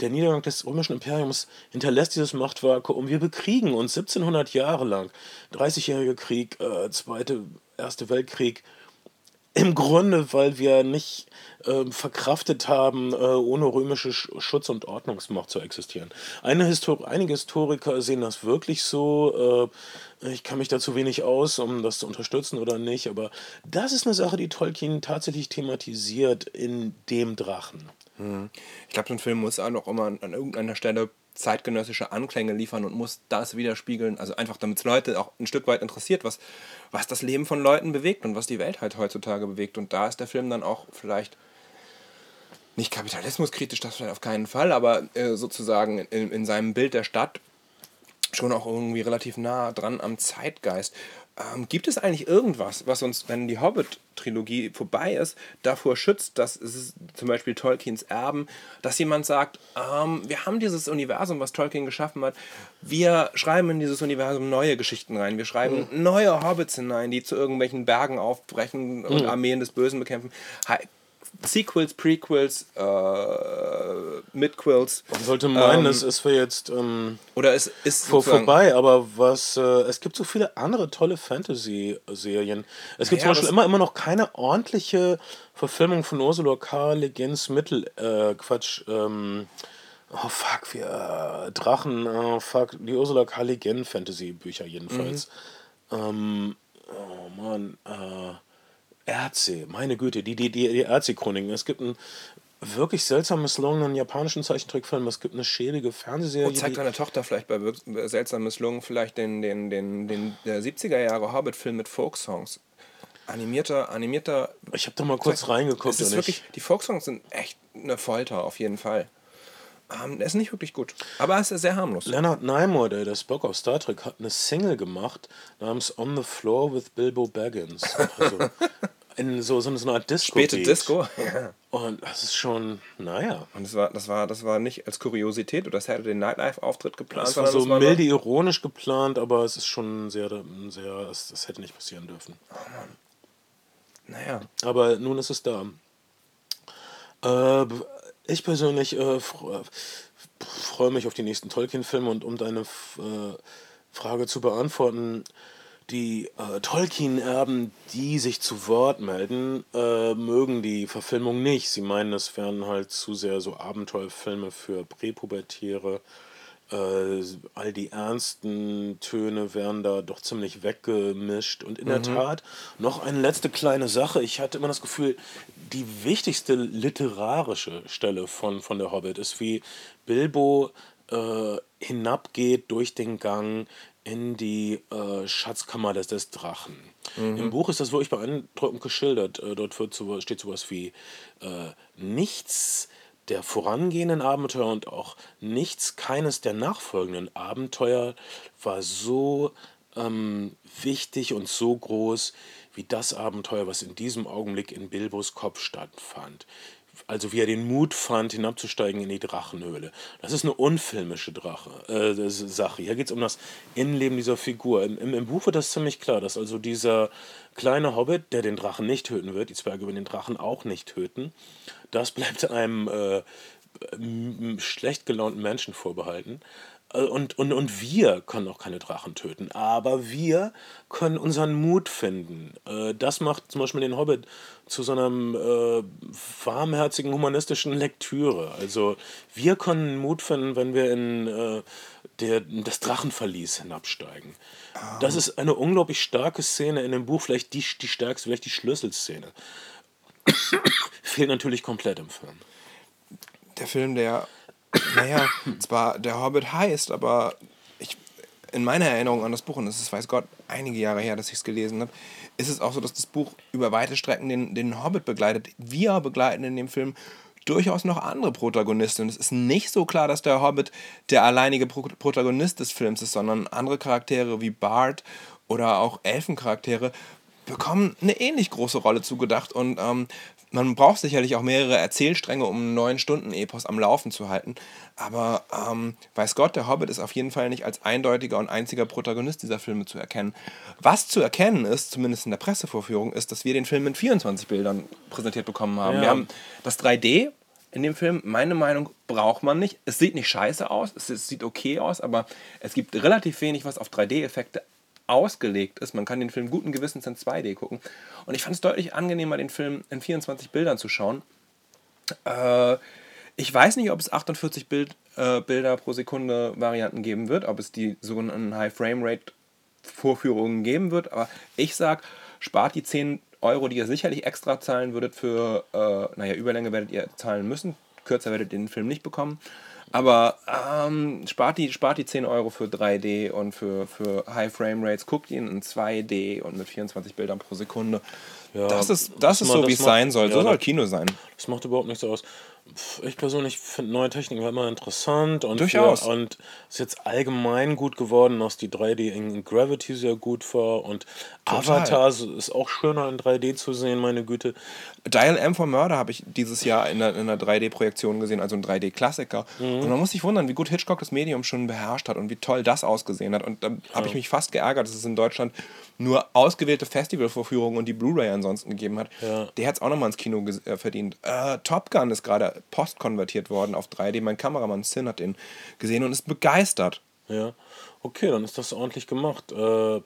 der Niedergang des römischen Imperiums hinterlässt dieses Machtvakuum. Wir bekriegen uns 1700 Jahre lang. 30-jähriger Krieg, äh, Zweite, Erste Weltkrieg. Im Grunde, weil wir nicht äh, verkraftet haben, äh, ohne römische Schutz- und Ordnungsmacht zu existieren. Eine Histor einige Historiker sehen das wirklich so. Äh, ich kann mich dazu wenig aus, um das zu unterstützen oder nicht, aber das ist eine Sache, die Tolkien tatsächlich thematisiert in dem Drachen. Hm. Ich glaube, so ein Film muss auch noch immer an irgendeiner Stelle zeitgenössische Anklänge liefern und muss das widerspiegeln. Also einfach, damit es Leute auch ein Stück weit interessiert, was, was das Leben von Leuten bewegt und was die Welt halt heutzutage bewegt. Und da ist der Film dann auch vielleicht nicht kapitalismuskritisch, das vielleicht auf keinen Fall, aber äh, sozusagen in, in seinem Bild der Stadt schon auch irgendwie relativ nah dran am Zeitgeist. Ähm, gibt es eigentlich irgendwas, was uns, wenn die Hobbit-Trilogie vorbei ist, davor schützt, dass es zum Beispiel Tolkiens Erben, dass jemand sagt, ähm, wir haben dieses Universum, was Tolkien geschaffen hat, wir schreiben in dieses Universum neue Geschichten rein, wir schreiben mhm. neue Hobbits hinein, die zu irgendwelchen Bergen aufbrechen und mhm. Armeen des Bösen bekämpfen. Sequels, Prequels, äh, Midquels. Man sollte meinen, ähm, es ist für jetzt ähm, oder es ist vor, vorbei, aber was äh, es gibt so viele andere tolle Fantasy-Serien. Es gibt naja, zum Beispiel immer, immer noch keine ordentliche Verfilmung von Ursula K. Le Guins Mittel, äh, Quatsch, ähm, oh fuck, wir, äh, Drachen, oh fuck, die Ursula K. Le Guin Fantasy-Bücher jedenfalls. Mhm. Ähm, oh Mann, äh, Erze, meine Güte, die, die, die, die Erze-Chroniken. Es gibt einen wirklich seltsam misslungenen japanischen Zeichentrickfilm, es gibt eine schäbige Fernsehserie. Und zeigt deine Tochter vielleicht bei seltsam misslungen vielleicht den, den, den, den der 70er Jahre Hobbit-Film mit Folksongs. Animierter, animierter. Ich habe da mal kurz reingeguckt. Es ist wirklich, die Folksongs sind echt eine Folter, auf jeden Fall. Ähm, der ist nicht wirklich gut, aber er ist sehr harmlos. Leonard Nimoy, der das Bock auf Star Trek hat, eine Single gemacht namens On the Floor with Bilbo Baggins. Also in so, so, eine Art Disco. Späte Disco, ja. Und das ist schon, naja. Und das war, das war, das war nicht als Kuriosität oder das hätte den Nightlife-Auftritt geplant. Das war so das milde ironisch geplant, aber es ist schon sehr, sehr, das, das hätte nicht passieren dürfen. Oh Mann. Naja. Aber nun ist es da. Äh, ich persönlich äh, freue mich auf die nächsten Tolkien-Filme und um deine äh, Frage zu beantworten, die äh, Tolkien-Erben, die sich zu Wort melden, äh, mögen die Verfilmung nicht. Sie meinen, es wären halt zu sehr so Abenteuerfilme für Präpubertäre. Äh, all die ernsten Töne werden da doch ziemlich weggemischt. Und in mhm. der Tat, noch eine letzte kleine Sache. Ich hatte immer das Gefühl, die wichtigste literarische Stelle von, von der Hobbit ist, wie Bilbo äh, hinabgeht durch den Gang in die äh, Schatzkammer des, des Drachen. Mhm. Im Buch ist das wirklich beeindruckend geschildert. Äh, dort wird so, steht sowas wie äh, nichts der vorangehenden Abenteuer und auch nichts, keines der nachfolgenden Abenteuer war so ähm, wichtig und so groß wie das Abenteuer, was in diesem Augenblick in Bilbos Kopf stattfand also wie er den Mut fand, hinabzusteigen in die Drachenhöhle. Das ist eine unfilmische Drache, äh, Sache. Hier geht es um das Innenleben dieser Figur. Im, im, Im, Buch wird das ziemlich klar, dass also dieser kleine Hobbit, der den Drachen nicht töten wird, die Zwerge werden den Drachen auch nicht töten, das bleibt einem äh, schlecht gelaunten Menschen vorbehalten. Äh, und, und, und wir können auch keine Drachen töten, aber wir können unseren Mut finden. Äh, das macht zum Beispiel den Hobbit zu so einer äh, warmherzigen, humanistischen Lektüre. Also wir können Mut finden, wenn wir in äh, der, das Drachenverlies hinabsteigen. Um. Das ist eine unglaublich starke Szene in dem Buch, vielleicht die, die stärkste, vielleicht die Schlüsselszene. Fehlt natürlich komplett im Film. Der Film, der naja, zwar der Hobbit heißt, aber ich, in meiner Erinnerung an das Buch, und es ist, weiß Gott, einige Jahre her, dass ich es gelesen habe, ist es auch so, dass das Buch über weite Strecken den, den Hobbit begleitet. Wir begleiten in dem Film durchaus noch andere Protagonisten. Es ist nicht so klar, dass der Hobbit der alleinige Pro Protagonist des Films ist, sondern andere Charaktere wie Bart oder auch Elfencharaktere bekommen eine ähnlich große Rolle zugedacht und ähm, man braucht sicherlich auch mehrere Erzählstränge, um einen neun Stunden Epos am Laufen zu halten. Aber ähm, weiß Gott, der Hobbit ist auf jeden Fall nicht als eindeutiger und einziger Protagonist dieser Filme zu erkennen. Was zu erkennen ist, zumindest in der Pressevorführung, ist, dass wir den Film in 24 Bildern präsentiert bekommen haben. Ja. Wir haben das 3D in dem Film, meine Meinung, braucht man nicht. Es sieht nicht scheiße aus, es sieht okay aus, aber es gibt relativ wenig, was auf 3D-Effekte ausgelegt ist. Man kann den Film guten Gewissens in 2D gucken. Und ich fand es deutlich angenehmer, den Film in 24 Bildern zu schauen. Äh, ich weiß nicht, ob es 48 Bild, äh, Bilder pro Sekunde Varianten geben wird, ob es die sogenannten High Frame Rate Vorführungen geben wird, aber ich sag, spart die 10 Euro, die ihr sicherlich extra zahlen würdet für, äh, naja, Überlänge werdet ihr zahlen müssen, kürzer werdet ihr den Film nicht bekommen. Aber ähm, spart, die, spart die 10 Euro für 3D und für, für High Frame Rates, guckt ihn in 2D und mit 24 Bildern pro Sekunde. Ja, das ist, das ist so, wie es sein soll. Ja, so soll Kino sein. Das macht überhaupt nichts aus ich persönlich finde neue Techniken immer interessant und durchaus für, und ist jetzt allgemein gut geworden, dass die 3D in Gravity sehr gut war und Total. Avatar ist auch schöner in 3D zu sehen, meine Güte. Dial M for Murder habe ich dieses Jahr in einer, in einer 3D-Projektion gesehen, also ein 3D-Klassiker. Mhm. Und man muss sich wundern, wie gut Hitchcock das Medium schon beherrscht hat und wie toll das ausgesehen hat. Und da habe ich mich fast geärgert, dass es in Deutschland nur ausgewählte Festivalvorführungen und die Blu-ray ansonsten gegeben hat. Ja. Der hat es auch nochmal ins Kino äh, verdient. Äh, Top Gun ist gerade postkonvertiert worden auf 3D. Mein Kameramann Sin hat den gesehen und ist begeistert. Ja, okay, dann ist das ordentlich gemacht. Äh,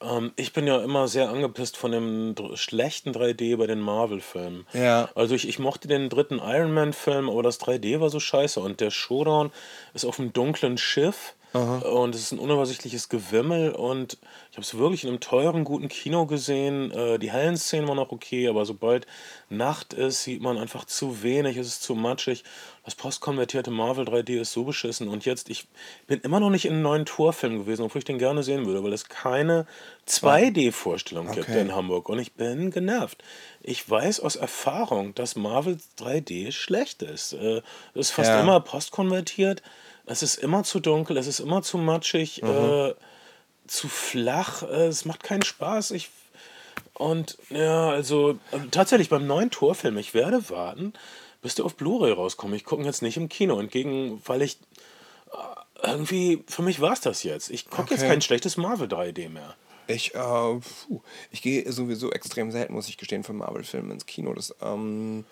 ähm, ich bin ja immer sehr angepisst von dem schlechten 3D bei den Marvel-Filmen. Ja. Also ich, ich mochte den dritten Iron Man-Film, aber das 3D war so scheiße. Und der Showdown ist auf einem dunklen Schiff Aha. Und es ist ein unübersichtliches Gewimmel und ich habe es wirklich in einem teuren, guten Kino gesehen. Äh, die hellen Szenen waren noch okay, aber sobald Nacht ist, sieht man einfach zu wenig, es ist zu matschig. Das postkonvertierte Marvel 3D ist so beschissen. Und jetzt, ich bin immer noch nicht in einem neuen Torfilm gewesen, obwohl ich den gerne sehen würde, weil es keine 2D-Vorstellung okay. gibt in Hamburg. Und ich bin genervt. Ich weiß aus Erfahrung, dass Marvel 3D schlecht ist. Es äh, ist fast ja. immer postkonvertiert. Es ist immer zu dunkel, es ist immer zu matschig, mhm. äh, zu flach, äh, es macht keinen Spaß. Ich, und ja, also äh, tatsächlich beim neuen Torfilm, ich werde warten, bis der auf Blu-ray rauskommt. Ich gucke jetzt nicht im Kino entgegen, weil ich äh, irgendwie, für mich war es das jetzt. Ich gucke okay. jetzt kein schlechtes Marvel 3D mehr. Ich, äh, ich gehe sowieso extrem selten, muss ich gestehen, für Marvel-Filme ins Kino. Das, ähm,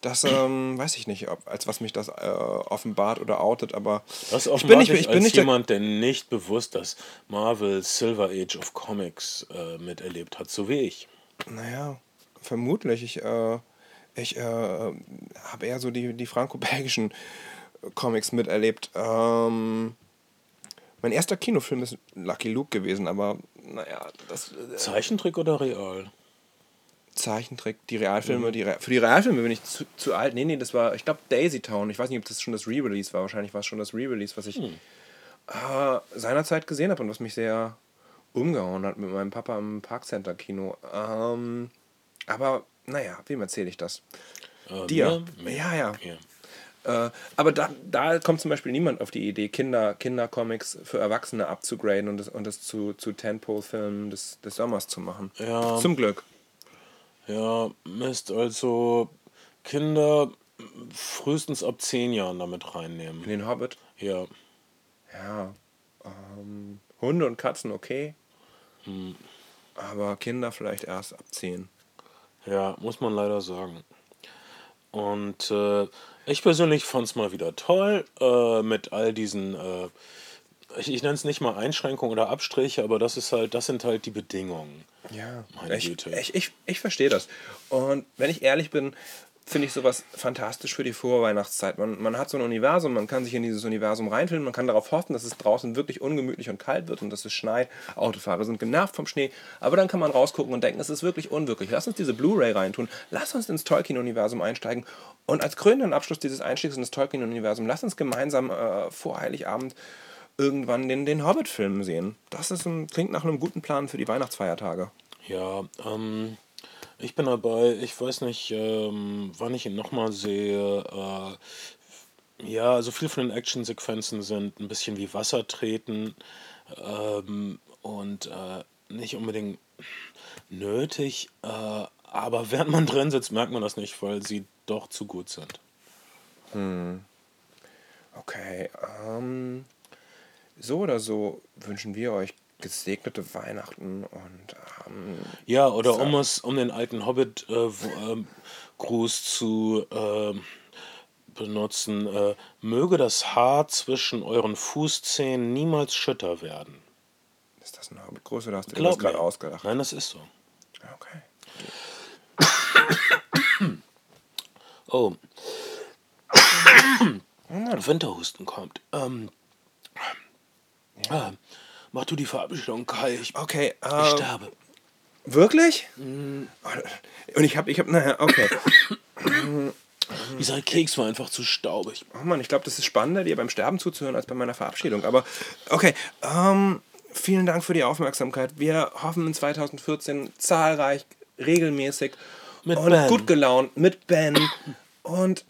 das ähm, weiß ich nicht, ob, als was mich das äh, offenbart oder outet, aber das ich bin nicht, ich bin nicht jemand, der nicht bewusst das Marvel Silver Age of Comics äh, miterlebt hat, so wie ich. Naja, vermutlich. Ich, äh, ich äh, habe eher so die, die franco-belgischen Comics miterlebt. Ähm, mein erster Kinofilm ist Lucky Luke gewesen, aber naja, das. Äh, Zeichentrick oder real? Zeichentrick, die Realfilme, mhm. die Re für die Realfilme bin ich zu, zu alt. Nee, nee, das war, ich glaube, Daisy Town. Ich weiß nicht, ob das schon das Re-Release war. Wahrscheinlich war es schon das Re-Release, was ich mhm. äh, seinerzeit gesehen habe und was mich sehr umgehauen hat mit meinem Papa im Parkcenter-Kino. Ähm, aber, naja, wem erzähle ich das? Äh, Dir? Ja, ja. ja. Äh, aber da, da kommt zum Beispiel niemand auf die Idee, Kinder, Kindercomics für Erwachsene abzugraden und das, und das zu, zu Tentpole-Filmen des, des Sommers zu machen. Ja. Zum Glück. Ja, Mist, also Kinder frühestens ab zehn Jahren damit reinnehmen. In den Hobbit? Ja. Ja. Ähm, Hunde und Katzen okay. Hm. Aber Kinder vielleicht erst ab zehn. Ja, muss man leider sagen. Und äh, ich persönlich fand es mal wieder toll äh, mit all diesen äh, ich, ich nenne es nicht mal Einschränkungen oder Abstriche, aber das ist halt, das sind halt die Bedingungen. Ja, meine ich, Güte. Ich, ich, ich verstehe das. Und wenn ich ehrlich bin, finde ich sowas fantastisch für die Vorweihnachtszeit. Man, man hat so ein Universum, man kann sich in dieses Universum reinfilmen, man kann darauf hoffen, dass es draußen wirklich ungemütlich und kalt wird und dass es schneit. Autofahrer sind genervt vom Schnee, aber dann kann man rausgucken und denken, es ist wirklich unwirklich. Lass uns diese Blu-ray reintun, lass uns ins Tolkien-Universum einsteigen und als krönenden Abschluss dieses Einstiegs in das Tolkien-Universum, lass uns gemeinsam äh, vor Heiligabend irgendwann den, den Hobbit-Film sehen. Das ist ein, klingt nach einem guten Plan für die Weihnachtsfeiertage. Ja, ähm, ich bin dabei. Ich weiß nicht, ähm, wann ich ihn nochmal sehe. Äh, ja, also viel von den Actionsequenzen sind ein bisschen wie Wasser treten ähm, und äh, nicht unbedingt nötig. Äh, aber während man drin sitzt, merkt man das nicht, weil sie doch zu gut sind. Okay, ähm, so oder so wünschen wir euch gesegnete Weihnachten und ähm, Ja, oder um es, um den alten Hobbit-Gruß äh, ähm, Gruß zu ähm, benutzen, äh, möge das Haar zwischen euren Fußzähnen niemals schütter werden. ist das ein Hobbit-Gruß oder hast du Glaub das gerade ausgedacht? Nein, das ist so. Okay. Oh. Winterhusten kommt. Ähm, ah, mach du die Verabschiedung, Kai. Ich, Okay, ich ähm, sterbe. wirklich? Mm. Und ich habe, ich habe, naja, okay. Dieser Keks war einfach zu staubig. Oh Mann, ich glaube, das ist spannender, dir beim Sterben zuzuhören, als bei meiner Verabschiedung. Aber okay, ähm, vielen Dank für die Aufmerksamkeit. Wir hoffen in 2014 zahlreich, regelmäßig Mit und Ben. gut gelaunt mit Ben und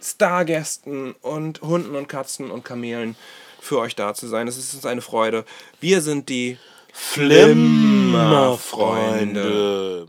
Stargästen und Hunden und Katzen und Kamelen für euch da zu sein. Es ist uns eine Freude. Wir sind die Flimmerfreunde.